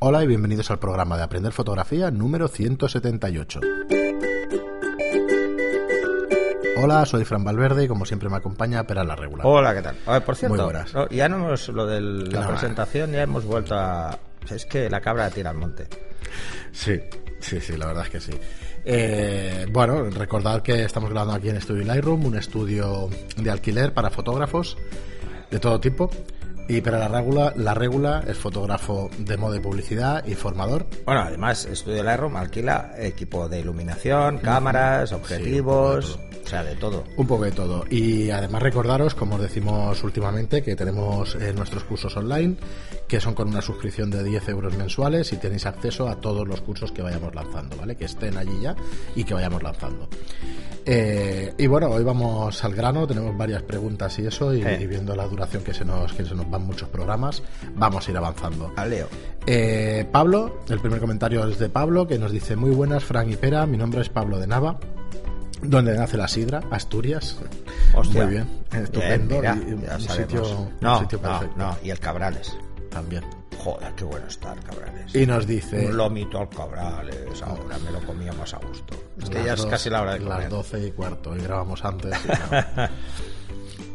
Hola y bienvenidos al programa de Aprender Fotografía número 178. Hola, soy Fran Valverde y como siempre me acompaña Pera la Regular. Hola, ¿qué tal? A ver, por cierto, Muy buenas. no, ya no hemos, lo de la No, presentación, ya hemos vuelto a... Es que la cabra tira al monte. Sí, sí, sí, la verdad es que sí. Eh, bueno, recordad que estamos grabando aquí en Studio Lightroom, un estudio de alquiler para fotógrafos de todo tipo. Y para la regula, la regula es fotógrafo de moda y publicidad y formador. Bueno, además, Estudio Lightroom alquila equipo de iluminación, cámaras, objetivos, o sea, de todo. Un poco de todo. Y además recordaros, como os decimos últimamente, que tenemos eh, nuestros cursos online, que son con una suscripción de 10 euros mensuales y tenéis acceso a todos los cursos que vayamos lanzando, ¿vale? Que estén allí ya y que vayamos lanzando. Eh, y bueno, hoy vamos al grano, tenemos varias preguntas y eso, y, Eh. y viendo la duración que se, nos, que se nos van muchos programas, vamos a ir avanzando. Al Leo. Eh, Pablo, el primer comentario es de Pablo, que nos dice, muy buenas, Frank y Pera, mi nombre es Pablo de Nava, donde nace la sidra, Asturias. Hostia. Muy bien, estupendo. Bien, mira, y un sitio, un sitio no, perfecto no, y el Cabrales. también. Joder, qué bueno estar, Cabrales. Y nos dice... Un lomito al Cabrales, ahora me lo comía más a gusto. Es que ya es dos- casi la hora de comer. Las 12 y cuarto, y grabamos antes. y.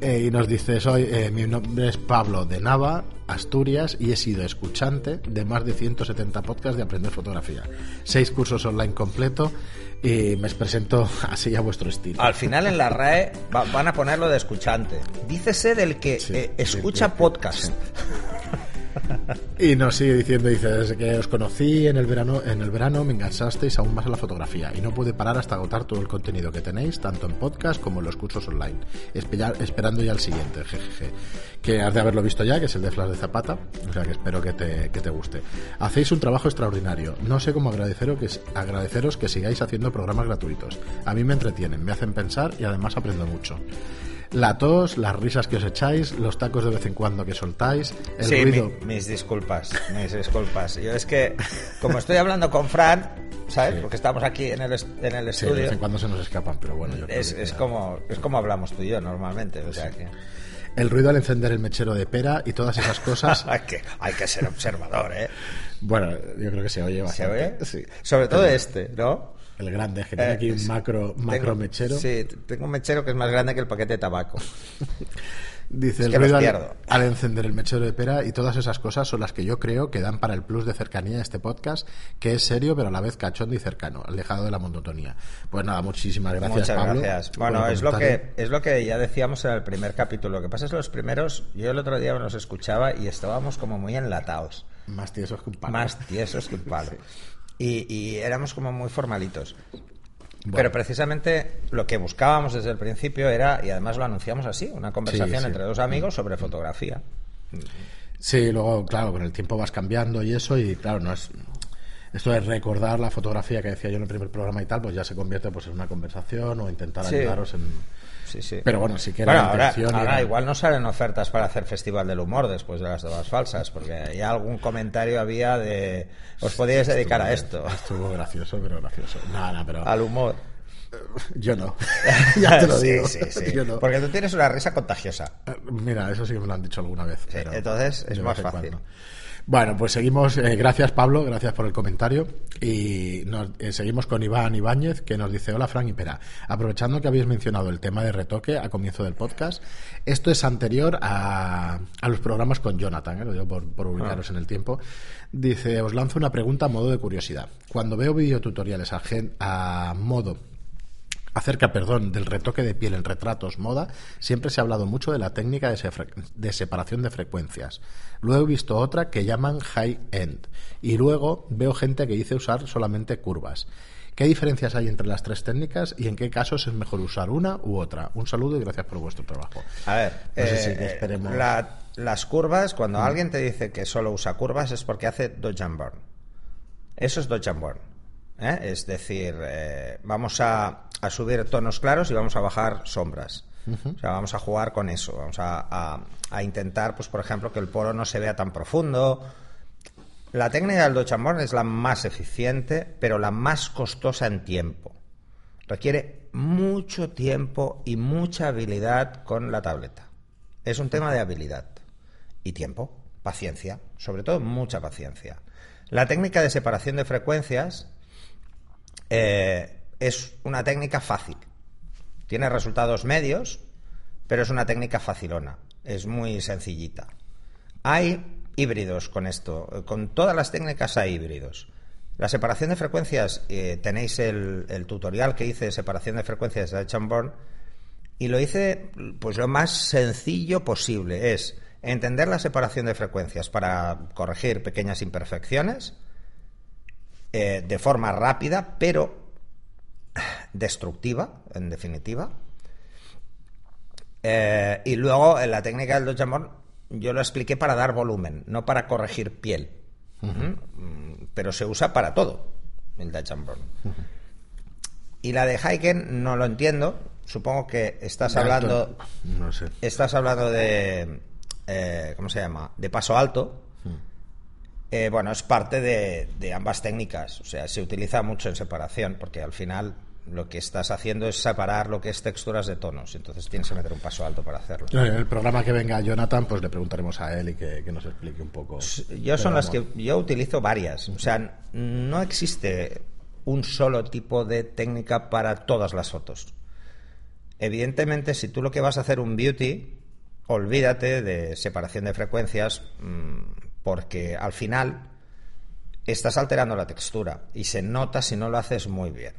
Eh, y nos dice, soy, eh, mi nombre es Pablo de Nava, Asturias, y he sido escuchante de más de 170 podcasts de Aprender Fotografía. Seis cursos online completo, y me presento así a vuestro estilo. Al final en la RAE va- van a ponerlo de escuchante. Dícese del que Sí, eh, escucha sí, sí. Y nos sigue diciendo, dice, desde que os conocí en el verano, en el verano me enganchasteis aún más a la fotografía y no pude parar hasta agotar todo el contenido que tenéis, tanto en podcast como en los cursos online, Espera- esperando ya el siguiente, jejeje, que has de haberlo visto ya, que es el de Flash de Zapata, o sea que espero que te, que te guste. Hacéis un trabajo extraordinario, no sé cómo agradeceros que sigáis haciendo programas gratuitos. A mí me entretienen, me hacen pensar y además aprendo mucho. La tos, las risas que os echáis, los tacos de vez en cuando que soltáis, el sí, ruido... mi- mis disculpas, mis disculpas. Yo es que, como estoy hablando con Fran, ¿sabes? Sí. Porque estamos aquí en el, en el Sí, de vez estudio. en cuando se nos escapan, pero bueno, yo creo es, que es como, es como hablamos tú y yo normalmente. O sea que El ruido al encender el mechero de pera y todas esas cosas. hay, que hay que ser observador, ¿eh? bueno, yo creo que se oye ¿Se bastante. oye? Sí. Sobre todo este, ¿no? El grande, que tiene Eh, aquí un macro, macro Tengo- mechero. Sí, tengo un mechero que es más grande que el paquete de tabaco. Dice Es el que ruido al, encender el mechero de pera y todas esas cosas son las que yo creo que dan para el plus de cercanía a este podcast, que es serio pero a la vez cachondo y cercano, alejado de la monotonía. Pues nada, muchísimas gracias, Muchas Pablo. gracias. Bueno, es lo que es lo que ya decíamos en el primer capítulo. Lo que pasa es que los primeros, yo el otro día los escuchaba y estábamos como muy enlatados, Más tiesos que un palo. más tiesos que un palo. Y, y éramos como muy formalitos. Bueno. Pero precisamente lo que buscábamos desde el principio era, y además lo anunciamos así, una conversación sí. entre dos amigos sobre fotografía. Sí, luego, claro, con el tiempo vas cambiando y eso, y claro, no es. Esto de recordar la fotografía que decía yo en el primer programa y tal, pues ya se convierte pues en una conversación o intentar Sí. ayudaros en. Sí, sí. Pero bueno, sí que Bueno, la ahora, intención. ahora era- igual no salen ofertas para hacer Festival del Humor después de las todas falsas, porque ya algún comentario había de os podíais dedicar a esto, Estuvo gracioso, pero gracioso. Nada, nada, pero. al humor. Yo no. ya te lo digo. sí, sí. Yo no. Porque tú tienes una risa contagiosa. Eh, Mira, eso sí que me lo han dicho alguna vez. pero entonces es más fácil. cuando. Bueno, pues seguimos. eh, gracias, Pablo. Gracias por el comentario. Y nos, eh, seguimos con Iván Ibáñez, que nos dice: Hola, Frank y Pera. Aprovechando que habéis mencionado el tema de retoque a comienzo del podcast, esto es anterior a, a los programas con Jonathan, ¿eh? lo digo por, por ubicaros en el tiempo. Dice: Os lanzo una pregunta a modo de curiosidad. Cuando veo videotutoriales a, gen- a modo acerca, perdón, del retoque de piel en retratos moda, siempre se ha hablado mucho de la técnica de, separación de frecuencias. Luego he visto otra que llaman high end y luego veo gente que dice usar solamente curvas. ¿Qué diferencias hay entre las tres técnicas y en qué casos es mejor usar una u otra? Un saludo y gracias por vuestro trabajo. A ver, No sé eh, si que esperemos. Mm. la- las curvas, cuando alguien te dice que solo usa curvas es porque hace dodge and burn. Eso es dodge and burn. ¿Eh? Es decir, eh, vamos a, a subir tonos claros y vamos a bajar sombras. O sea, vamos a jugar con eso. Vamos a, a- a intentar, pues, por ejemplo, que el poro no se vea tan profundo. La técnica del burn es la más eficiente, pero la más costosa en tiempo. Requiere mucho tiempo y mucha habilidad con la tableta. Es un tema de habilidad y tiempo, paciencia, sobre todo mucha paciencia. La técnica de separación de frecuencias eh, es una técnica fácil. Tiene resultados medios, pero es una técnica facilona. Es muy sencillita. Hay híbridos con esto. Con todas las técnicas hay híbridos. La separación de frecuencias, eh, tenéis el, tutorial que hice de separación de frecuencias de Chambord y lo hice pues lo más sencillo posible. Es entender la separación de frecuencias para corregir pequeñas imperfecciones eh, de forma rápida, pero destructiva, en definitiva. Eh, y luego en la técnica del Dodge yo lo expliqué para dar volumen, no para corregir piel. Mm, pero se usa para todo el Dutch Y la de Heiken no lo entiendo. Supongo que estás hablando. No sé. Estás hablando de. Eh, ¿Cómo se llama? De paso alto. Eh, bueno, es parte de, de, ambas técnicas. O sea, se utiliza mucho en separación, porque al final lo que estás haciendo es separar lo que es texturas de tonos. Entonces tienes que meter un paso alto para hacerlo. En el programa que venga Jonathan, pues le preguntaremos a él y que, nos explique un poco. Yo son las que yo utilizo varias. O sea, no existe un solo tipo de técnica para todas las fotos. Evidentemente, si tú lo que vas a hacer un beauty, olvídate de separación de frecuencias, mm, porque al final estás alterando la textura y se nota si no lo haces muy bien.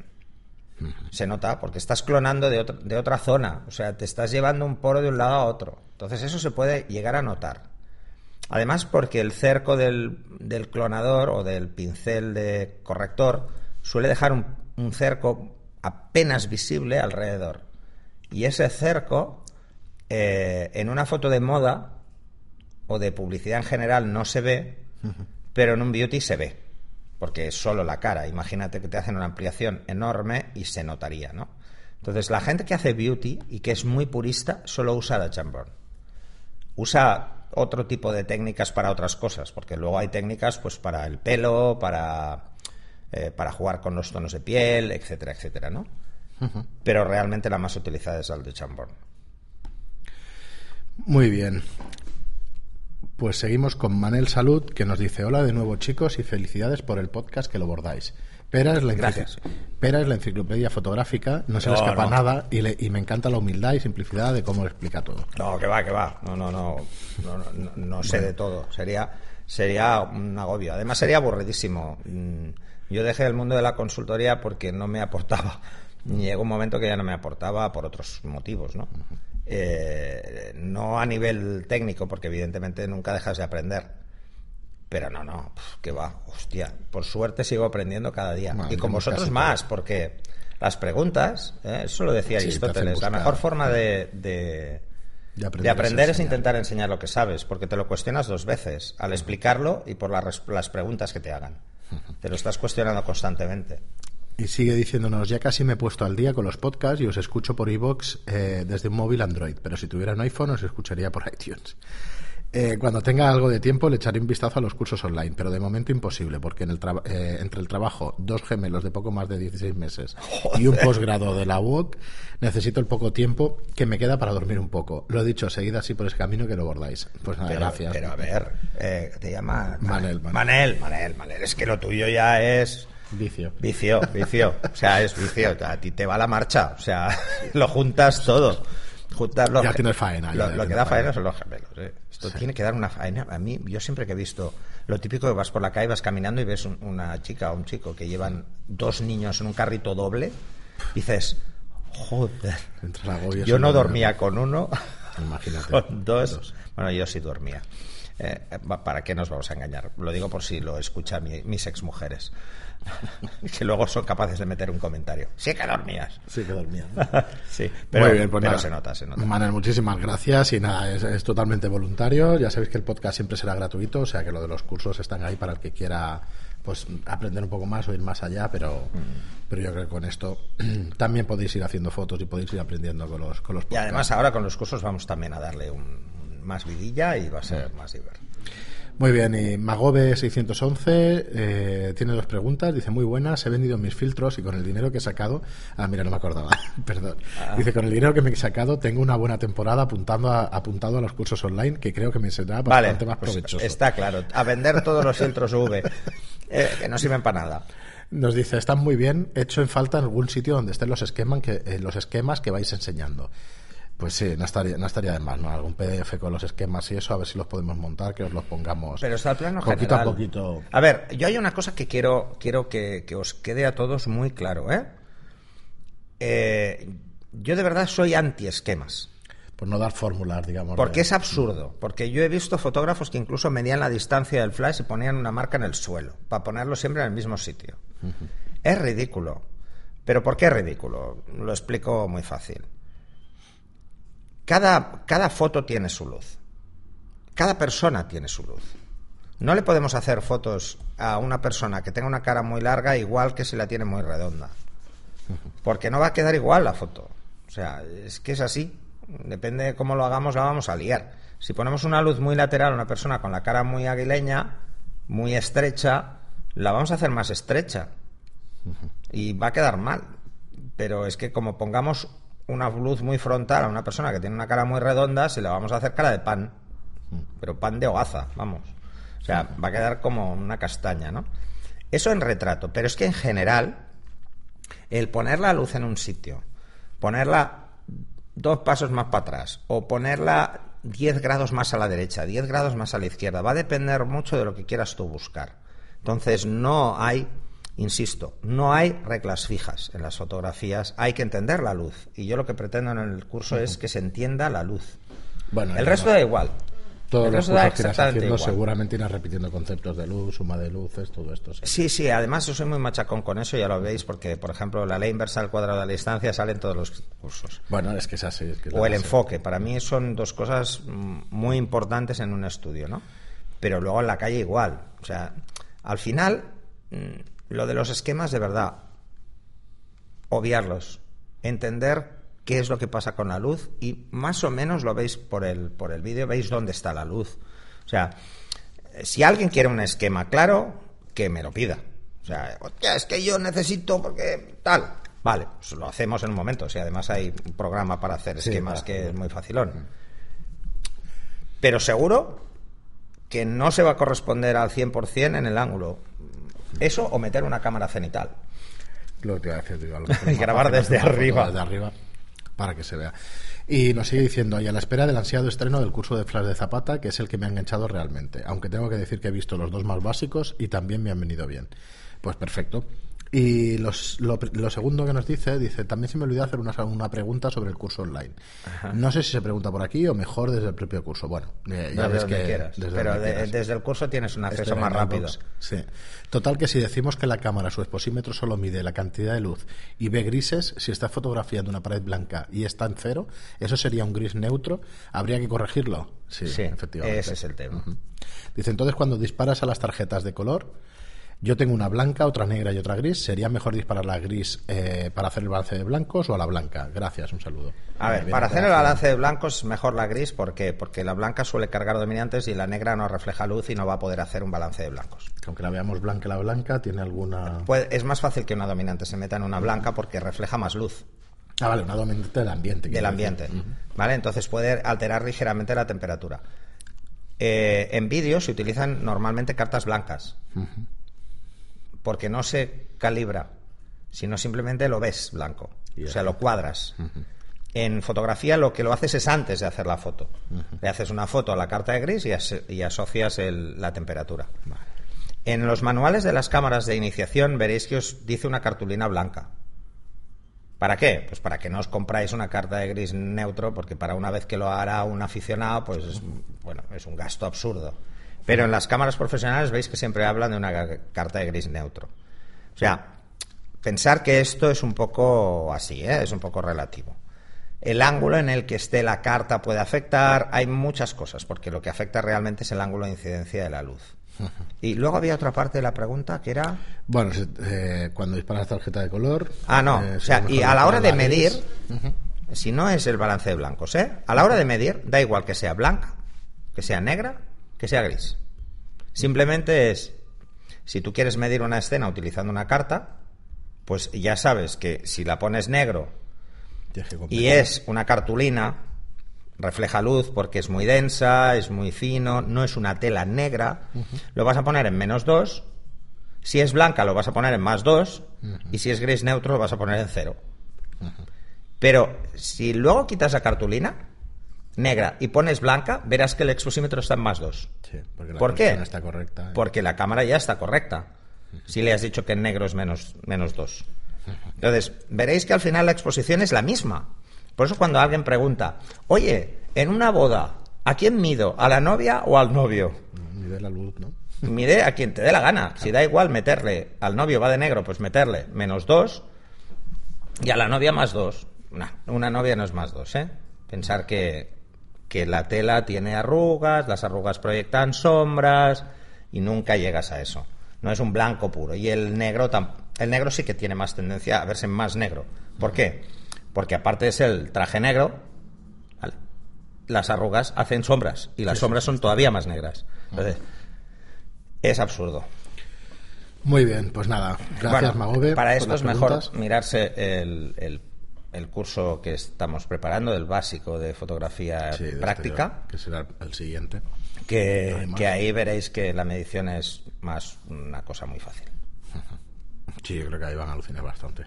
Se nota porque estás clonando de, de otra zona, o sea, te estás llevando un poro de un lado a otro. Entonces eso se puede llegar a notar. Además porque el cerco del, clonador o del pincel de corrector suele dejar un, cerco apenas visible alrededor. Y ese cerco, eh, en una foto de moda o de publicidad en general no se ve, pero en un beauty se ve porque es solo la cara. Imagínate que te hacen una ampliación enorme y se notaría, ¿no? Entonces, la gente que hace beauty y que es muy purista solo usa la Jamborne. Usa otro tipo de técnicas para otras cosas, porque luego hay técnicas pues para el pelo, para, eh, para jugar con los tonos de piel, etcétera, etcétera, ¿no? Pero realmente la más utilizada es la de Chamborn. Muy bien. Pues seguimos con Manel Salud, que nos dice: Hola de nuevo, chicos, y felicidades por el podcast que lo bordáis. Pera es la, Pera es la enciclopedia fotográfica, no se le escapa nada y, y, me encanta la humildad y simplicidad de cómo lo explica todo. No, que va, que va. No, no, no. No, no, sé de todo. Sería, sería un agobio. Además, sería aburridísimo. Mm, yo dejé el mundo de la consultoría porque no me aportaba. Llegó un momento que ya no me aportaba por otros motivos, ¿no? Eh, no a nivel técnico, porque evidentemente nunca dejas de aprender. Pero no, no, que va, hostia. Por suerte sigo aprendiendo cada día. y con vosotros más, porque las preguntas, ¿eh? eso lo decía Aristóteles, la mejor forma de, de, aprender, es, intentar enseñar lo que sabes, porque te lo cuestionas dos veces, al explicarlo y por las preguntas que te hagan. Te lo estás cuestionando constantemente. Y sigue diciéndonos, ya casi me he puesto al día con los podcasts y os escucho por iVoox eh, desde un móvil Android, pero si tuviera un iPhone os escucharía por iTunes. Eh, cuando tenga algo de tiempo le echaré un vistazo a los cursos online, pero de momento imposible, porque en el eh, entre el trabajo, dos gemelos de poco más de 16 meses y un posgrado de la UOC, necesito el poco tiempo que me queda para dormir un poco. Lo he dicho, seguid así por ese camino que lo bordáis. Pues nada, gracias. Pero a ver, te llama Manel Manel. Manel, Manel, es que lo tuyo ya es Vicio. Vicio, vicio. O sea, es vicio. A ti te va la marcha. O sea, lo juntas todo. Juntas ya tienes faena. lo, que da faena, son los gemelos. ¿eh? Esto tiene que dar una faena. A mí, yo siempre que he visto lo típico que vas por la calle, vas caminando y ves una chica o un chico que llevan dos niños en un carrito doble, dices, joder. Yo no dormía con uno. Imagínate. Con dos. Bueno, yo sí dormía. Eh, ¿Para qué nos vamos a engañar? Lo digo por si lo escuchan mis exmujeres. que luego son capaces de meter un comentario. Sí que dormías. Sí que dormías. sí, pero, bien, pues se nota, se nota. Manel, muchísimas gracias y nada, es, totalmente voluntario. Ya sabéis que el podcast siempre será gratuito, o sea que lo de los cursos están ahí para el que quiera pues aprender un poco más o ir más allá, pero, mm. pero yo creo que con esto también podéis ir haciendo fotos y podéis ir aprendiendo con los, con los Y además ahora con los cursos vamos también a darle un, más vidilla y va a ser más divertido. Muy bien, y Magobe611 eh, tiene dos preguntas. Dice, muy buenas, he vendido mis filtros y con el dinero que he sacado... Ah, mira, no me acordaba, perdón. Ah. Dice, con el dinero que me he sacado tengo una buena temporada apuntando a, apuntado a los cursos online que creo que me será bastante Vale, más pues provechoso. está claro. A vender todos los filtros V, eh, que no sirven para nada. Nos dice, están muy bien, hecho en falta en algún sitio donde estén los esquemas que, eh, los esquemas que vais enseñando. Pues sí, no estaría, no estaría de más, ¿no? Algún PDF con los esquemas y eso, a ver si los podemos montar, que os los pongamos Pero está el plano poquito general. a poquito. A ver, yo hay una cosa que quiero, quiero que, que os quede a todos muy claro, ¿eh? Eh, Yo de verdad soy anti-esquemas. Por no dar fórmulas, digamos. Porque de- es absurdo. Porque yo he visto fotógrafos que incluso medían la distancia del flash y ponían una marca en el suelo, para ponerlo siempre en el mismo sitio. Es ridículo. ¿Pero por qué es ridículo? Lo explico muy fácil. Cada, cada foto tiene su luz. Cada persona tiene su luz. No le podemos hacer fotos a una persona que tenga una cara muy larga igual que si la tiene muy redonda. Porque no va a quedar igual la foto. O sea, es que es así. Depende de cómo lo hagamos, la vamos a liar. Si ponemos una luz muy lateral a una persona con la cara muy aguileña, muy estrecha, la vamos a hacer más estrecha. Y va a quedar mal. Pero es que como pongamos una luz muy frontal a una persona que tiene una cara muy redonda, se la vamos a hacer cara de pan. Pero pan de hogaza, vamos. O sea, va a quedar como una castaña, ¿no? Eso en retrato. Pero es que en general, el poner la luz en un sitio, ponerla dos pasos más para atrás o ponerla 10 grados más a la derecha, 10 grados más a la izquierda, va a depender mucho de lo que quieras tú buscar. Entonces, no hay, insisto, no hay reglas fijas en las fotografías, hay que entender la luz. Y yo lo que pretendo en el curso es que se entienda la luz. Bueno, El resto no. da igual. Todos los cursos que irás haciendo igual. seguramente irás repitiendo conceptos de luz, suma de luces, todo esto. sí. Sí, sí, además yo soy muy machacón con eso, ya lo veis, porque, por ejemplo, la ley inversa al cuadrado de la distancia sale en todos los cursos. Bueno, es que es así. es que es O el enfoque, para mí son dos cosas muy importantes en un estudio, ¿no? Pero luego en la calle igual. O sea, al final, mm, lo de los esquemas, de verdad, obviarlos, entender qué es lo que pasa con la luz y más o menos lo veis por el, por el vídeo, veis dónde está la luz. O sea, eh, si alguien quiere un esquema claro, que me lo pida. O sea, "Hostia, es que yo necesito porque tal. Vale, pues lo hacemos en un momento. Si además hay un programa para hacer Sí, esquemas que es muy facilón. Pero seguro que no se va a corresponder al 100% en el ángulo. Eso o meter una cámara cenital. Lo que iba a decir, digo, a lo mejor Y grabar desde arriba. Desde arriba, para que se vea. Y nos sigue diciendo, y a la espera del ansiado estreno del curso de Flash de Zapata, que es el que me ha enganchado realmente. Aunque tengo que decir que he visto los dos más básicos y también me han venido bien. Pues perfecto. Y los- lo, lo segundo que nos dice, dice, también se me olvidó hacer una, una pregunta sobre el curso online. No sé si se pregunta por aquí o mejor desde el propio curso. Bueno, eh, ya Desde ves que... quieras. desde Pero de- desde el curso tienes un acceso Este más rápido. box. Sí. Total que si decimos que la cámara, su exposímetro solo mide la cantidad de luz y ve grises, si está fotografiando una pared blanca y está en cero, eso sería un gris neutro, habría que corregirlo. Sí, Sí, efectivamente. ese es el tema. Dice, entonces cuando disparas a las tarjetas de color, yo tengo una blanca, otra negra y otra gris, ¿sería mejor disparar la gris eh, para hacer el balance de blancos o a la blanca? Gracias, un saludo. A ver, Bien, para hacer el balance de blancos mejor la gris. ¿Por qué? Porque la blanca suele cargar dominantes y la negra no refleja luz y no va a poder hacer un balance de blancos. Aunque la veamos blanca la blanca, tiene alguna... Es más fácil que una dominante se meta en una blanca porque refleja más luz Ah, vale, una dominante del ambiente. del ambiente. ¿Vale? Entonces puede alterar ligeramente la temperatura. Eh, en vídeo se utilizan normalmente cartas blancas. Porque no se calibra, sino simplemente lo ves blanco. O sea, lo cuadras. En fotografía lo que lo haces es antes de hacer la foto. Le haces una foto a la carta de gris y, as- y asocias el- la temperatura. En los manuales de las cámaras de iniciación veréis que os dice una cartulina blanca. ¿Para qué? Pues para que no os compráis una carta de gris neutro, porque para una vez que lo hará un aficionado, pues es, bueno, es un gasto absurdo. Pero en las cámaras profesionales veis que siempre hablan de una carta de gris neutro. O sea, pensar que esto es un poco así, ¿eh? es un poco relativo. El ángulo en el que esté la carta puede afectar, hay muchas cosas, porque lo que afecta realmente es el ángulo de incidencia de la luz. Y luego había otra parte de la pregunta que era... Bueno, eh, cuando disparas tarjeta de color. Ah, no. eh, o sea, y a la hora de medir, si no es el balance de blancos, ¿eh? A la hora de medir, da igual que sea blanca, que sea negra, que sea gris. Simplemente es, si tú quieres medir una escena utilizando una carta, pues ya sabes que si la pones negro y es una cartulina, refleja luz porque es muy densa, es muy fino, no es una tela negra, lo vas a poner en menos 2. Si es blanca lo vas a poner en más 2 y si es gris neutro lo vas a poner en 0. Pero si luego quitas la cartulina negra y pones blanca, verás que el exposímetro está en más 2. Sí, porque la ¿Por qué? está correcta. Porque la cámara ya está correcta. Si le has dicho que en negro es menos, menos 2. Entonces, veréis que al final la exposición es la misma. Por eso cuando alguien pregunta, oye, en una boda, ¿a quién mido? ¿A la novia o al novio? Mide la luz, ¿no? Mide a quien te dé la gana. Si da igual meterle al novio va de negro, pues meterle menos 2 y a la novia más 2. una novia no es más 2, ¿eh? Pensar que, que la tela tiene arrugas, las arrugas proyectan sombras y nunca llegas a eso. No es un blanco puro. Y el negro, el negro sí que tiene más tendencia a verse más negro. ¿Por qué? Porque aparte ser el traje negro, ¿vale? las arrugas hacen sombras y las sombras son todavía más negras. Entonces, es absurdo. Muy bien, pues nada. Gracias, Bueno, Magobe. Para esto es mejor mirarse el, el- el curso que estamos preparando, del básico de fotografía Sí, de práctica, exterior, que será el siguiente. que, ahí veréis que la medición es más una cosa muy fácil. Sí, yo creo que ahí van a alucinar bastante.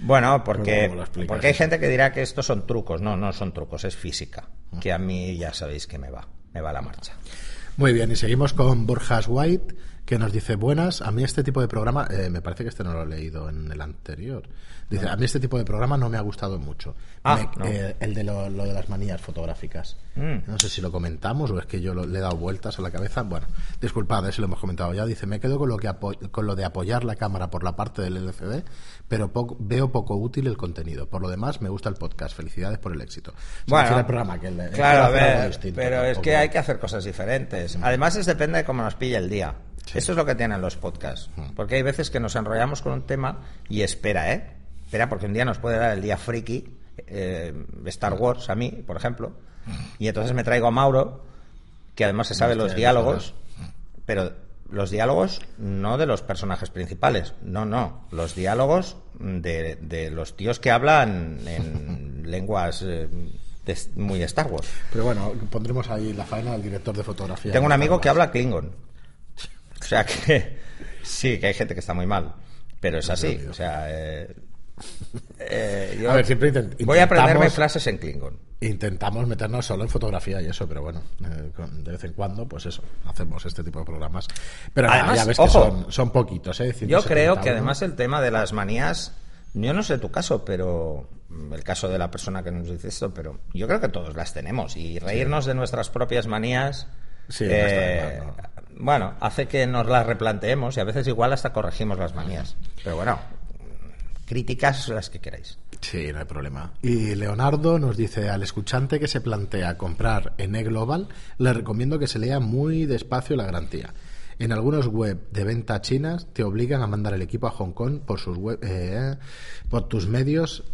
Bueno, porque, ¿cómo lo explicas porque hay gente que dirá que estos son trucos. No, no son trucos, es física. Que a mí ya sabéis que me va, me va la marcha. Muy bien, y seguimos con Borjas White, que nos dice, buenas, a mí este tipo de programa, eh, me parece que este no lo he leído en el anterior, dice, a mí este tipo de programa no me ha gustado mucho. Ah, Me- no. eh, el de lo, lo de las manías fotográficas. Mm. No sé si lo comentamos o es que yo lo- le he dado vueltas a la cabeza. Bueno, disculpad eh, si lo hemos comentado ya. Dice, me quedo con lo, que con lo de apoyar la cámara por la parte del LCD, pero poco- veo poco útil el contenido. Por lo demás, me gusta el podcast. Felicidades por el éxito. Se refiere al programa, que el- el claro, a ver, distinto, pero es que hay que hacer cosas diferentes. Además, es depende de cómo nos pilla el día. Sí. Eso es lo que tienen los podcasts. Porque hay veces que nos enrollamos con un tema y espera, ¿eh? Espera, porque un día nos puede dar el día friki, eh, Star Wars a mí, por ejemplo, y entonces me traigo a Mauro, que además se sabe Hostia, los diálogos, pero los diálogos no de los personajes principales, no, no, los diálogos de, de los tíos que hablan en lenguas eh, muy Star Wars. Pero bueno, pondremos ahí la faena del director de fotografía. Tengo un amigo que habla Klingon. O sea que sí, que hay gente que está muy mal. Pero es así. O sea, eh, eh, yo A ver, siempre intent- voy a aprenderme frases en Klingon. Intentamos meternos solo en fotografía y eso, pero bueno, eh, con- de vez en cuando, pues eso, hacemos este tipo de programas. Pero Además, ya ves ojo, que son, son poquitos, ¿eh? Yo 171. creo que además el tema de las manías, yo no sé tu caso, pero mm, el caso de la persona que nos dice esto, pero yo creo que todos las tenemos y reírnos de nuestras propias manías, Sí, eh, bueno, hace que nos las replanteemos y a veces igual hasta corregimos las manías. Pero bueno, críticas las que queráis. Sí, no hay problema. Y Leonardo nos dice, al escuchante que se plantea comprar en E-Global, le recomiendo que se lea muy despacio la garantía. En algunos web de venta chinas te obligan a mandar el equipo a Hong Kong por sus web, eh, por tus medios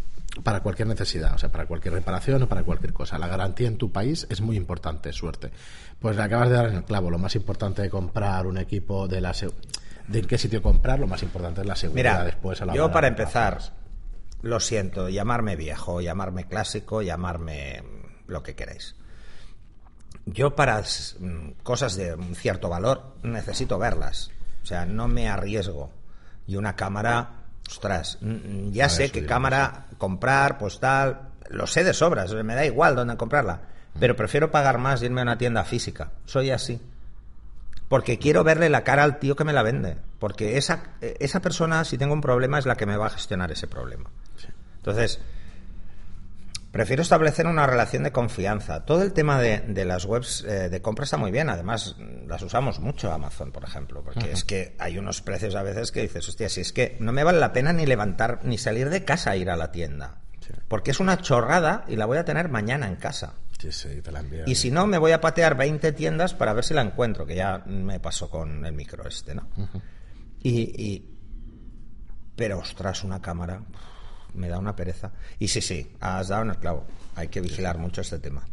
para cualquier necesidad, o sea, para cualquier reparación o para cualquier cosa. La garantía en tu país es muy importante, suerte. Pues acabas de dar en el clavo. Lo más importante de comprar un equipo de la de en qué sitio comprar, lo más importante es la seguridad Mira, después a la yo para empezar, lo siento, llamarme viejo, llamarme clásico, llamarme lo que queráis. Yo para mm, cosas de un cierto valor necesito verlas. O sea, no me arriesgo. Y una cámara, ostras, mm, mm, ya ver, sé qué cámara comprar, pues tal, lo sé de sobras, me da igual dónde comprarla. Pero prefiero pagar más y irme a una tienda física. Soy así. Porque quiero verle la cara al tío que me la vende. Porque esa, esa persona, si tengo un problema, es la que me va a gestionar ese problema. Entonces, prefiero establecer una relación de confianza. Todo el tema de, de las webs eh, de compra está muy bien. Además, las usamos mucho Amazon, por ejemplo. Porque es que hay unos precios a veces que dices, hostia, si es que no me vale la pena ni levantar, ni salir de casa a ir a la tienda. Porque es una chorrada y la voy a tener mañana en casa. Sí, sí, te la envían. Y si no, me voy a patear 20 tiendas para ver si la encuentro, que ya me pasó con el micro este, ¿no? y, y- Pero, ostras, una cámara me da una pereza. Y sí, sí, has dado el clavo. Hay que vigilar mucho este tema.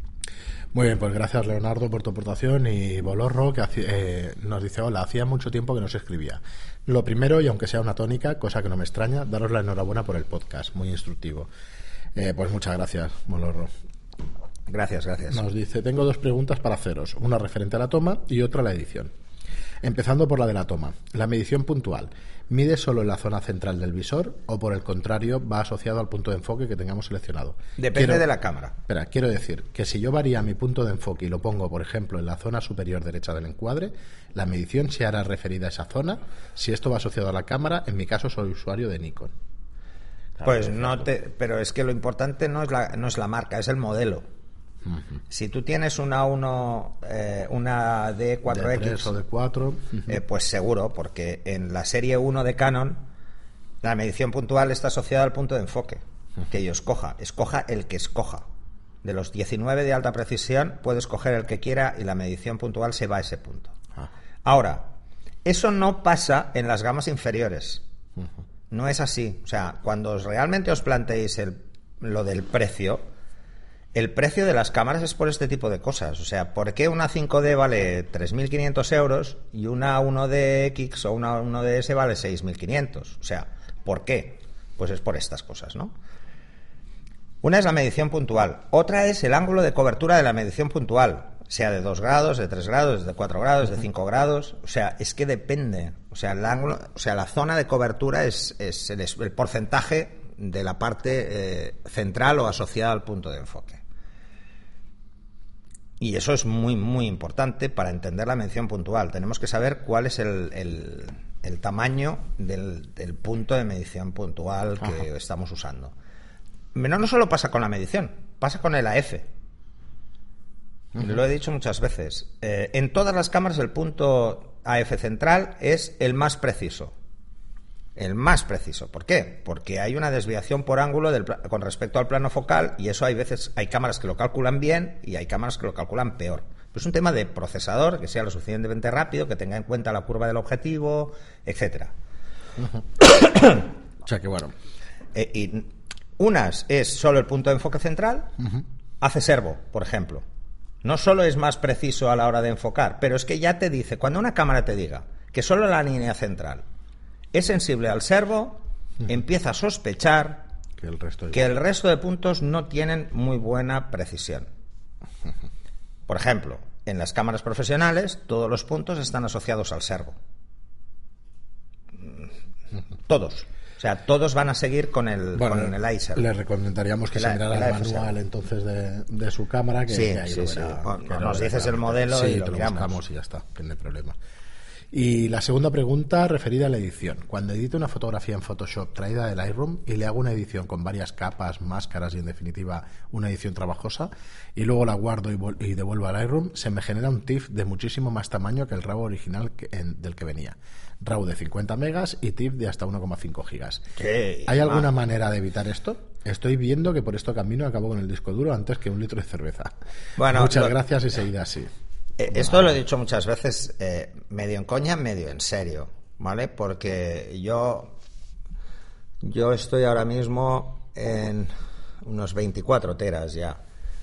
Muy bien, pues gracias Leonardo por tu aportación y Bolorro que eh, nos dice, hola, hacía mucho tiempo que no se escribía. Lo primero, y aunque sea una tónica, cosa que no me extraña, daros la enhorabuena por el podcast, muy instructivo. Eh, pues muchas gracias, Bolorro. Gracias, gracias. Nos dice, tengo dos preguntas para haceros, una referente a la toma y otra a la edición. Empezando por la de la toma. La medición puntual. ¿Mide solo en la zona central del visor o por el contrario va asociado al punto de enfoque que tengamos seleccionado? Depende de la cámara. Espera, quiero decir que si yo varía mi punto de enfoque y lo pongo, por ejemplo, en la zona superior derecha del encuadre, la medición se hará referida a esa zona. Si esto va asociado a la cámara, en mi caso soy usuario de Nikon. pues no te, pero es que lo importante no es la, no es la marca, es el modelo. Si tú tienes una 1, eh, una D4X o D4, eh, pues seguro, porque en la serie 1 de Canon la medición puntual está asociada al punto de enfoque que yo escoja. Escoja el que escoja. De los 19 de alta precisión, puede escoger el que quiera y la medición puntual se va a ese punto. Ah. Ahora, eso no pasa en las gamas inferiores. No es así. O sea, cuando realmente os planteéis el, lo del precio, el precio de las cámaras es por este tipo de cosas. O sea, ¿por qué una 5D vale 3.500 euros y una 1DX o una 1DS vale 6.500? O sea, ¿por qué? Pues es por estas cosas, ¿no? Una es la medición puntual. Otra es el ángulo de cobertura de la medición puntual. Sea de 2 grados, de 3 grados, de 4 grados, de 5 grados. O sea, es que depende. O sea, el ángulo, o sea, la zona de cobertura es, es el, el, porcentaje de la parte eh, central o asociada al punto de enfoque. Y eso es muy, muy importante para entender la mención puntual. Tenemos que saber cuál es el, el, tamaño del, del, punto de medición puntual que Ajá. estamos usando. No, no solo pasa con la medición, pasa con el AF. Uh -huh. Lo he dicho muchas veces. Eh, en todas las cámaras el punto AF central es el más preciso el más preciso. ¿Por qué? Porque hay una desviación por ángulo del, con respecto al plano focal y eso hay veces, hay cámaras que lo calculan bien y hay cámaras que lo calculan peor. Pues es un tema de procesador, que sea lo suficientemente rápido, que tenga en cuenta la curva del objetivo, etcétera. O sea que bueno. Eh, y unas es solo el punto de enfoque central, uh -huh. hace servo, por ejemplo. No solo es más preciso a la hora de enfocar, pero es que ya te dice, cuando una cámara te diga que solo la línea central es sensible al servo, -huh. empieza a sospechar que el, resto que el resto de puntos no tienen muy buena precisión. Por ejemplo, en las cámaras profesionales todos los puntos están asociados al servo. Todos. O sea, todos van a seguir con el, bueno, con el ISER. Le recomendaríamos que el, se mirara el, manual entonces de, de, su cámara. Que, sí, que ahí sí, lo sí. verá, Bueno, que nos lo dices verá. el modelo y lo lo miramos. buscamos y ya está, que no hay problema. Y la segunda pregunta referida a la edición. Cuando edito una fotografía en Photoshop traída del Lightroom y le hago una edición con varias capas, máscaras y en definitiva una edición trabajosa y luego la guardo y, y devuelvo al Lightroom, se me genera un TIFF de muchísimo más tamaño que el RAW original que, en, del que venía. RAW de 50 megas y TIFF de hasta 1,5 gigas. ¿Hay alguna manera de evitar esto? Estoy viendo que por esto camino acabo con el disco duro antes que un litro de cerveza. Bueno, Muchas lo- gracias y seguida así. Eh, Esto lo he dicho muchas veces, eh, medio en coña, medio en serio, ¿vale? Porque yo, yo estoy ahora mismo en unos 24 teras ya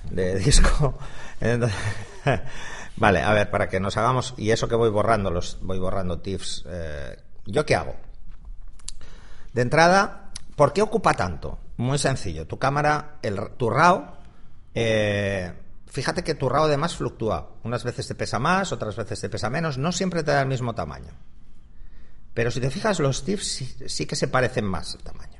de disco. Vale, a ver, para que nos hagamos, y eso que voy borrando, los voy borrando TIFFs, eh, ¿yo qué hago? De entrada, ¿por qué ocupa tanto? Muy sencillo, tu cámara, el, tu RAW, eh, fíjate que tu RAW además fluctúa. Unas veces te pesa más, otras veces te pesa menos, no siempre te da el mismo tamaño. Pero si te fijas, los TIFFs sí, sí que se parecen más el tamaño.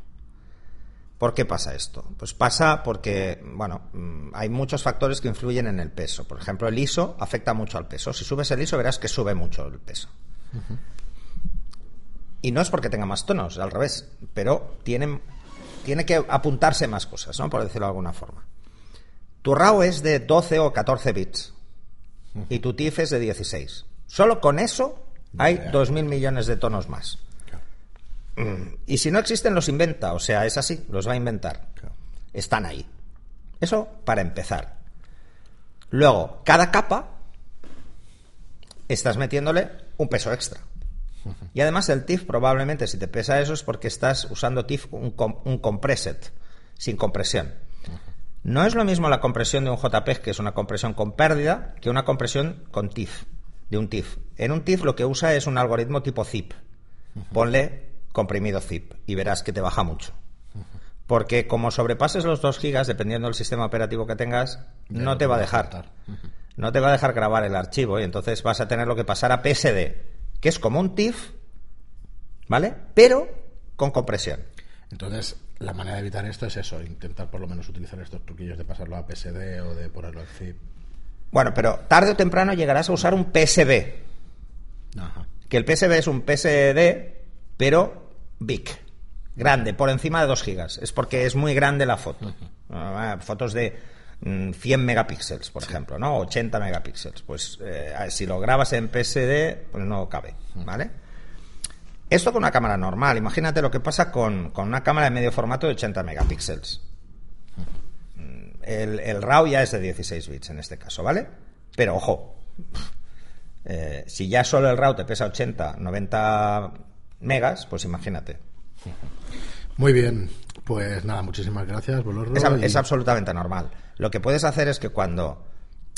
¿Por qué pasa esto? Pues pasa porque, bueno, mm, hay muchos factores que influyen en el peso. Por ejemplo, el ISO afecta mucho al peso. Si subes el ISO verás que sube mucho el peso. Y no es porque tenga más tonos, al revés, pero tienen, tiene que apuntarse más cosas, ¿no? Por decirlo de alguna forma. Tu RAW es de 12 o 14 bits y tu TIFF es de 16. Solo con eso hay Ya. 2.000 millones de tonos más. Y si no existen, los inventa. O sea, es así, los va a inventar. Están ahí. Eso para empezar. Luego, cada capa estás metiéndole un peso extra. Y además el TIFF probablemente si te pesa eso es porque estás usando TIFF un, com- un compressed, sin compresión. No es lo mismo la compresión de un JPEG, que es una compresión con pérdida, que una compresión con TIFF, de un TIFF. En un TIFF lo que usa es un algoritmo tipo zip. Ponle comprimido zip y verás que te baja mucho. Porque como sobrepases los 2 gigas, dependiendo del sistema operativo que tengas, no te va a dejar. No te va a dejar grabar el archivo y entonces vas a tener lo que pasar a PSD, que es como un TIFF, ¿vale? Pero con compresión. Entonces, la manera de evitar esto es eso, intentar por lo menos utilizar estos truquillos de pasarlo a PSD o de ponerlo en zip. Bueno, pero tarde o temprano llegarás a usar un PSB. Ajá. Que el PSB es un PSD, pero big, grande, por encima de 2 gigas. Es porque es muy grande la foto. Ah, Fotos de mm, 100 megapíxeles, por ejemplo, ¿no? 80 megapíxeles. Pues eh, si lo grabas en PSD, pues no cabe, ¿vale? Esto con una cámara normal. Imagínate lo que pasa con, con una cámara de medio formato de 80 megapíxeles. El, el RAW ya es de 16 bits en este caso, ¿vale? Pero ojo, eh, si ya solo el RAW te pesa 80, 90 megas, pues imagínate. Muy bien, pues nada, muchísimas gracias, Bolorro. Es, y- es absolutamente normal. Lo que puedes hacer es que cuando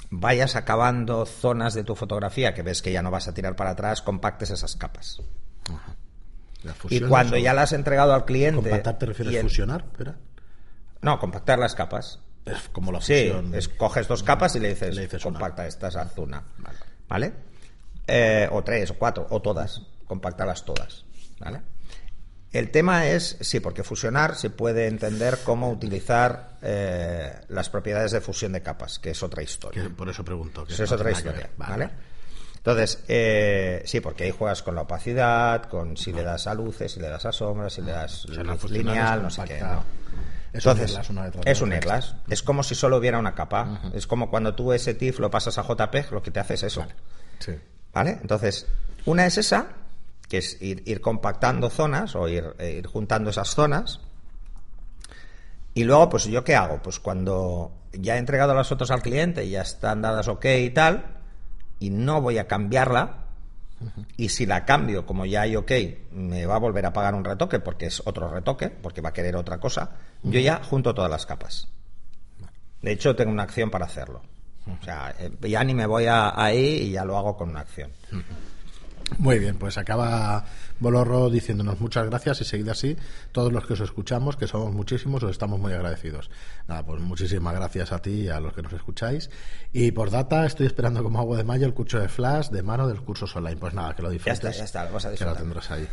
vayas acabando zonas de tu fotografía que ves que ya no vas a tirar para atrás, compactes esas capas. la Y cuando ya las has entregado al cliente... ¿Compactar te refieres a fusionar? Espera. No, compactar las capas. Es como la Sí, fusión. es, coges dos capas y le dices, Le dices una. compacta estas, haz una. ¿Vale? Eh, o tres, o cuatro, o todas. Compactarlas todas. ¿Vale? El tema es, sí, porque fusionar se puede entender cómo utilizar eh, las propiedades de fusión de capas, que es otra historia. Que por eso pregunto. que Eso es otra que historia. ¿vale? Entonces, eh, sí, porque ahí juegas con la opacidad, con si le das a luces, si le das a sombras, si le das O sea, la luz fusionar lineal, no sé qué. ¿no? Es un Entonces, irlas detrás de es un irlas. Es como si solo hubiera una capa. Es como cuando tú ese TIFF lo pasas a JPEG, lo que te hace es eso. Sí. ¿Vale? Entonces, una es esa, que es ir, ir compactando zonas o ir, eh, ir juntando esas zonas. Y luego, pues yo qué hago? Pues cuando ya he entregado las fotos al cliente y ya están dadas ok y tal, y no voy a cambiarla, y si la cambio, como ya hay ok, me va a volver a pagar un retoque porque es otro retoque, porque va a querer otra cosa, yo ya junto todas las capas. De hecho, tengo una acción para hacerlo. O sea, eh, ya ni me voy a, ahí y ya lo hago con una acción. Muy bien, pues acaba Bolorro diciéndonos muchas gracias y seguid así. Todos los que os escuchamos, que somos muchísimos, os estamos muy agradecidos. Nada, pues muchísimas gracias a ti y a los que nos escucháis. Y por data, estoy esperando como agua de mayo el curso de Flash de mano del curso online. Pues nada, que lo disfrutes. está, ya está, lo vas a Que lo disfrutar. tendrás ahí.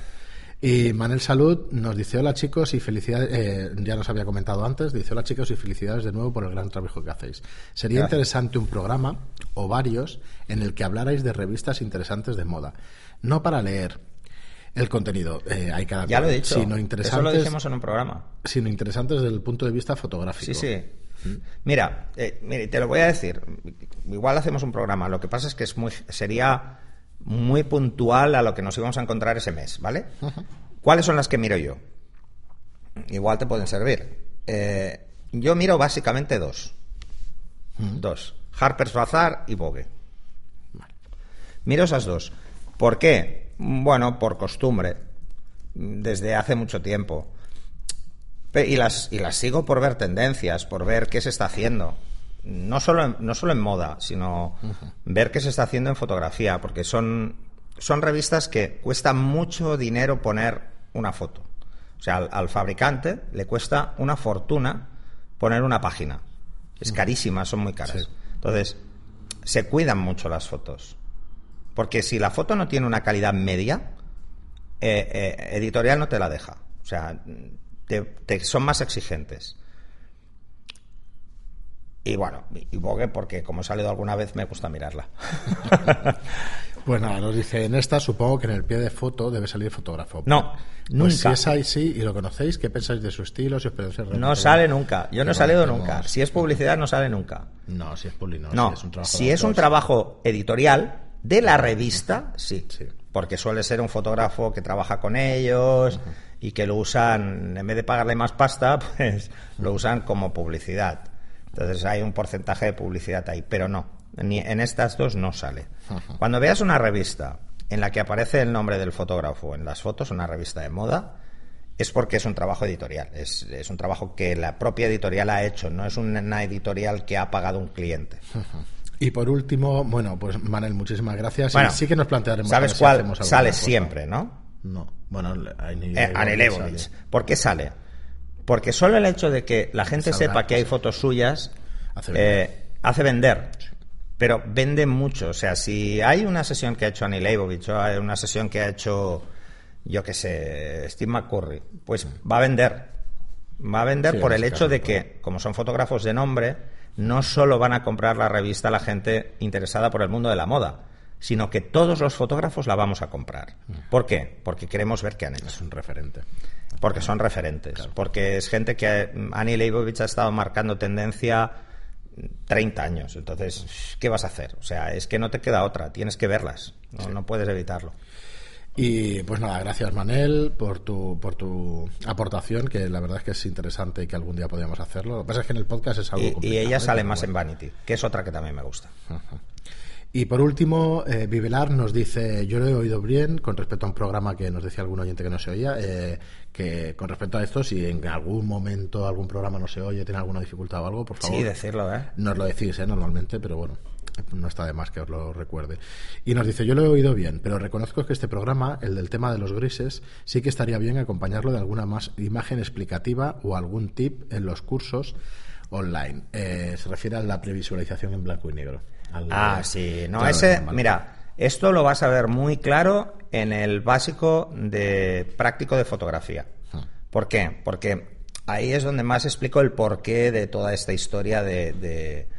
Y Manel Salud nos dice hola chicos y felicidades, eh, ya nos había comentado antes, dice hola chicos y felicidades de nuevo por el gran trabajo que hacéis. Sería Gracias. interesante un programa o varios en el que hablarais de revistas interesantes de moda, no para leer el contenido, eh, hay cada Ya lo he dicho. sino Eso lo interesantes, dijimos en un programa. sino interesantes desde el punto de vista fotográfico. Sí, sí. Mira, eh, mire, te lo voy a decir. Igual hacemos un programa. Lo que pasa es que es muy, sería muy puntual a lo que nos íbamos a encontrar ese mes, ¿vale? ¿Cuáles son las que miro yo? Igual te pueden servir. Eh, yo miro básicamente dos. Dos. Harper's Bazaar y Vogue. Miro esas dos. ¿Por qué? Bueno, por costumbre. Desde hace mucho tiempo. Y las, y las sigo por ver tendencias, por ver qué se está haciendo. No solo en, no solo en moda, sino ver qué se está haciendo en fotografía, porque son, son revistas que cuesta mucho dinero poner una foto. O sea, al, al fabricante le cuesta una fortuna poner una página. Es carísima, son muy caras. Sí. Entonces, se cuidan mucho las fotos. Porque si la foto no tiene una calidad media, eh, eh, editorial no te la deja. O sea, te- te- son más exigentes. Y bueno, y Vogue, porque como he salido alguna vez, me gusta mirarla. Pues nada, nos dice en esta, supongo que en el pie de foto debe salir fotógrafo. No, Pues nunca. si es ahí sí y lo conocéis, ¿qué pensáis de su estilo? Si os No sale nunca. Yo no he salido nunca. Si es publicidad, no sale nunca. No, si es publi, no. No, si es un trabajo, si es un trabajo editorial de la revista, sí. Sí. Porque suele ser un fotógrafo que trabaja con ellos y que lo usan, en vez de pagarle más pasta, pues lo usan como publicidad. Entonces hay un porcentaje de publicidad ahí, pero no, ni en estas dos no sale. Cuando veas una revista en la que aparece el nombre del fotógrafo en las fotos, una revista de moda, es porque es un trabajo editorial, es, es, un trabajo que la propia editorial ha hecho, no es una editorial que ha pagado un cliente. Y por último, bueno, pues Manel, muchísimas gracias. Bueno, sí que nos plantearemos. ¿Sabes cuál sale siempre, no? No. Bueno, Annie eh, ¿Por qué sale? Porque solo el hecho de que la gente sepa que hay fotos suyas hace vender. Eh, hace vender. Pero vende mucho. O sea, si hay una sesión que ha hecho Annie Leibovitz o hay una sesión que ha hecho yo qué sé, Steve McCurry, pues va a vender. Va a vender por el hecho de que, como son fotógrafos de nombre, no solo van a comprar la revista la gente interesada por el mundo de la moda, sino que todos los fotógrafos la vamos a comprar. Mm. ¿Por qué? Porque queremos ver qué han hecho. Es un referente. Porque son referentes. Porque es gente que Annie Leibovitz ha estado marcando tendencia 30 años. Entonces, ¿qué vas a hacer? O sea, es que no te queda otra. Tienes que verlas. no puedes evitarlo. Y pues nada, gracias Manel por tu, por tu aportación, que la verdad es que es interesante y que algún día podríamos hacerlo. Lo que pasa es que en el podcast es algo Y, y ella sale más en Vanity, que es otra que también me gusta. Y por último, eh, Vivelar nos dice, yo lo he oído bien con respecto a un programa que nos decía algún oyente que no se oía, eh, que con respecto a esto, si en algún momento algún programa no se oye, tiene alguna dificultad o algo, por favor. Sí, decirlo, ¿eh? Nos lo decís, ¿eh? Normalmente, pero bueno no está de más que os lo recuerde. Y nos dice, yo lo he oído bien, pero reconozco que este programa, el del tema de los grises, sí que estaría bien acompañarlo de alguna más imagen explicativa o algún tip en los cursos online. Eh, se refiere a la previsualización en blanco y negro. ah, sí. No, ese, mira, esto lo vas a ver muy claro en el básico de práctico de fotografía. Ah. ¿Por qué? Porque ahí es donde más explico el porqué de toda esta historia de de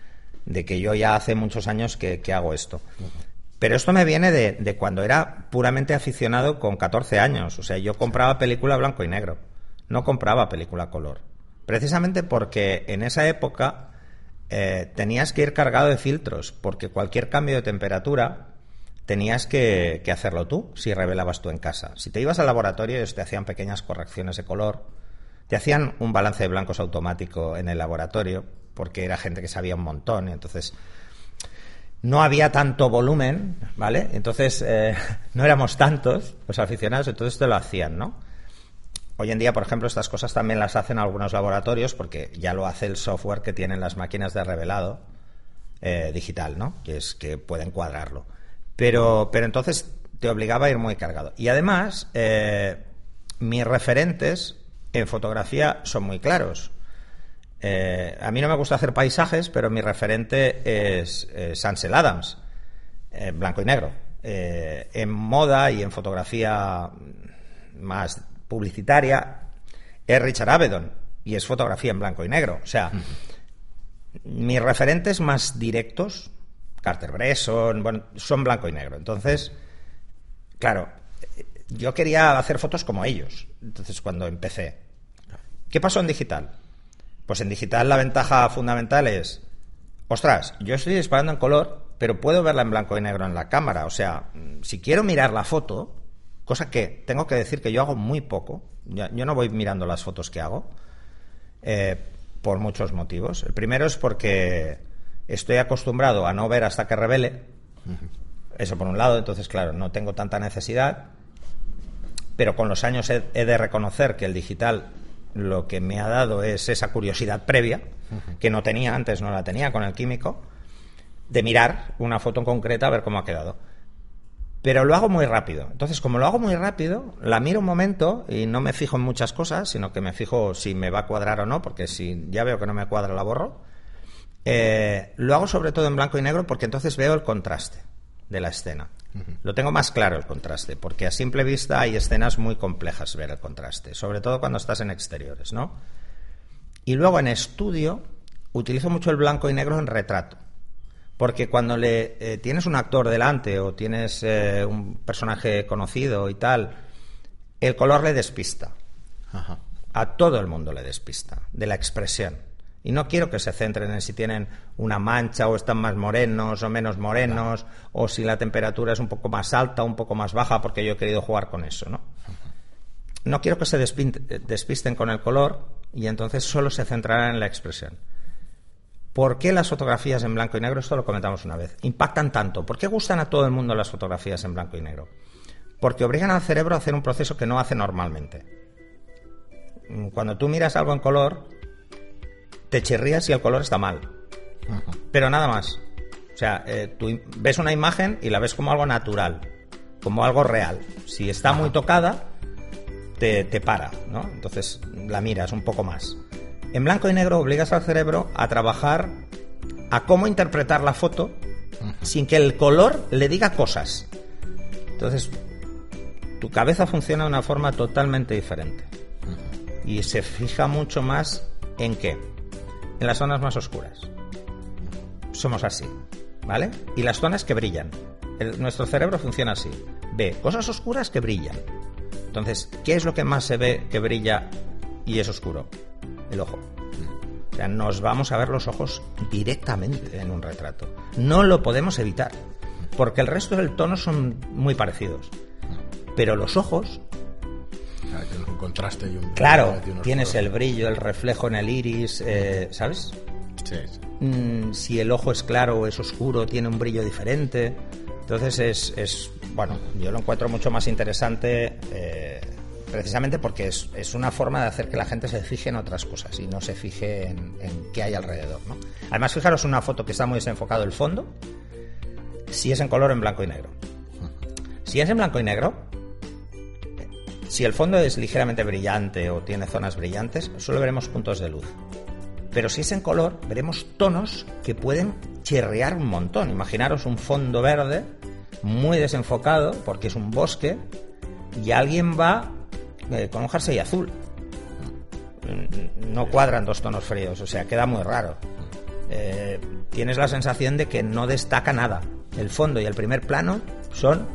que yo ya hace muchos años que, hago esto. Pero esto me viene de, cuando era puramente aficionado con 14 años. O sea, yo compraba película blanco y negro. No compraba película color. Precisamente porque en esa época eh, tenías que ir cargado de filtros, porque cualquier cambio de temperatura tenías que, que, hacerlo tú si revelabas tú en casa. Si te ibas al laboratorio, ellos te hacían pequeñas correcciones de color, te hacían un balance de blancos automático en el laboratorio, porque era gente que sabía un montón, y entonces no había tanto volumen, ¿vale? Entonces eh, no éramos tantos los aficionados, entonces te lo hacían, ¿no? Hoy en día, por ejemplo, estas cosas también las hacen algunos laboratorios porque ya lo hace el software que tienen las máquinas de revelado eh, digital, ¿no? Que es que pueden cuadrarlo. Pero, pero entonces te obligaba a ir muy cargado. Y además, eh, mis referentes en fotografía son muy claros. Eh, a mí no me gusta hacer paisajes, pero mi referente es Sansel Adams, blanco y negro. Eh, en moda y en fotografía más publicitaria es Richard Avedon y es fotografía en blanco y negro. O sea, mis referentes más directos, Carter Bresson, bueno, son blanco y negro. Entonces, claro, yo quería hacer fotos como ellos. Entonces, cuando empecé, ¿qué pasó en digital? Pues en digital la ventaja fundamental es, ostras, yo estoy disparando en color, pero puedo verla en blanco y negro en la cámara. O sea, si quiero mirar la foto, cosa que tengo que decir que yo hago muy poco, yo no voy mirando las fotos que hago, eh, por muchos motivos. El primero es porque estoy acostumbrado a no ver hasta que revele. Eso por un lado, entonces, claro, no tengo tanta necesidad. Pero con los años he de reconocer que el digital lo que me ha dado es esa curiosidad previa, que no tenía antes, no la tenía con el químico, de mirar una foto en concreta a ver cómo ha quedado. Pero lo hago muy rápido. Entonces, como lo hago muy rápido, la miro un momento y no me fijo en muchas cosas, sino que me fijo si me va a cuadrar o no, porque si ya veo que no me cuadra, la borro. Eh, lo hago sobre todo en blanco y negro porque entonces veo el contraste de la escena. Lo tengo más claro el contraste, porque a simple vista hay escenas muy complejas ver el contraste, sobre todo cuando estás en exteriores, ¿no? Y luego en estudio utilizo mucho el blanco y negro en retrato, porque cuando le eh, tienes un actor delante o tienes eh, un personaje conocido y tal, el color le despista. A todo el mundo le despista de la expresión. Y no quiero que se centren en si tienen una mancha o están más morenos o menos morenos o si la temperatura es un poco más alta o un poco más baja porque yo he querido jugar con eso, ¿no? No quiero que se despisten con el color y entonces solo se centrarán en la expresión. ¿Por qué las fotografías en blanco y negro, esto lo comentamos una vez, impactan tanto? ¿Por qué gustan a todo el mundo las fotografías en blanco y negro? Porque obligan al cerebro a hacer un proceso que no hace normalmente. mm, cuando tú miras algo en color, te chirrías si el color está mal. Pero nada más. O sea, eh, tú ves una imagen y la ves como algo natural, como algo real. Si está muy tocada, te, te para, ¿no? Entonces la miras un poco más. En blanco y negro obligas al cerebro a trabajar a cómo interpretar la foto sin que el color le diga cosas. Entonces, tu cabeza funciona de una forma totalmente diferente. Y se fija mucho más en qué? En las zonas más oscuras. Somos así, ¿vale? Y las zonas que brillan. Nuestro cerebro funciona así. Ve cosas oscuras que brillan. Entonces, ¿qué es lo que más se ve que brilla y es oscuro? El ojo. O sea, nos vamos a ver los ojos directamente en un retrato. No lo podemos evitar, porque el resto del tono son muy parecidos. Pero los ojos, sea, un contraste y un. claro, tienes el brillo, el reflejo en el iris, eh, ¿sabes? Sí, sí. Mm, si el ojo es claro o es oscuro, tiene un brillo diferente. Entonces es, es bueno, yo lo encuentro mucho más interesante eh, precisamente porque es, es una forma de hacer que la gente se fije en otras cosas y no se fije en, en qué hay alrededor. ¿no? Además, fijaros una foto que está muy desenfocado el fondo, si es en color en blanco y negro. Si es en blanco y negro, si el fondo es ligeramente brillante o tiene zonas brillantes, solo veremos puntos de luz. Pero si es en color, veremos tonos que pueden chirriar un montón. Imaginaros un fondo verde muy desenfocado, porque es un bosque, y alguien va eh, con un jersey azul. No cuadran dos tonos fríos, o sea, queda muy raro. Eh, tienes la sensación de que no destaca nada. El fondo y el primer plano son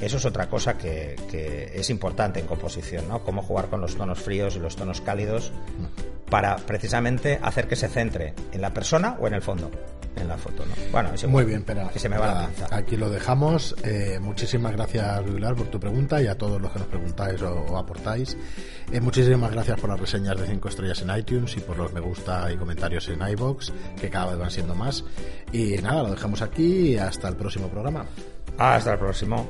Eso es otra cosa que, que es importante en composición, ¿no? Cómo jugar con los tonos fríos y los tonos cálidos para precisamente hacer que se centre en la persona o en el fondo, en la foto, ¿no? Bueno, es igual, Muy bien, pero que se me va la pinza. Aquí lo dejamos. Eh, muchísimas gracias, Luilar, por tu pregunta y a todos los que nos preguntáis o, o aportáis. Eh, muchísimas gracias por las reseñas de 5 estrellas en iTunes y por los me gusta y comentarios en iBox, que cada vez van siendo más. Y nada, lo dejamos aquí y hasta el próximo programa. Hasta el próximo.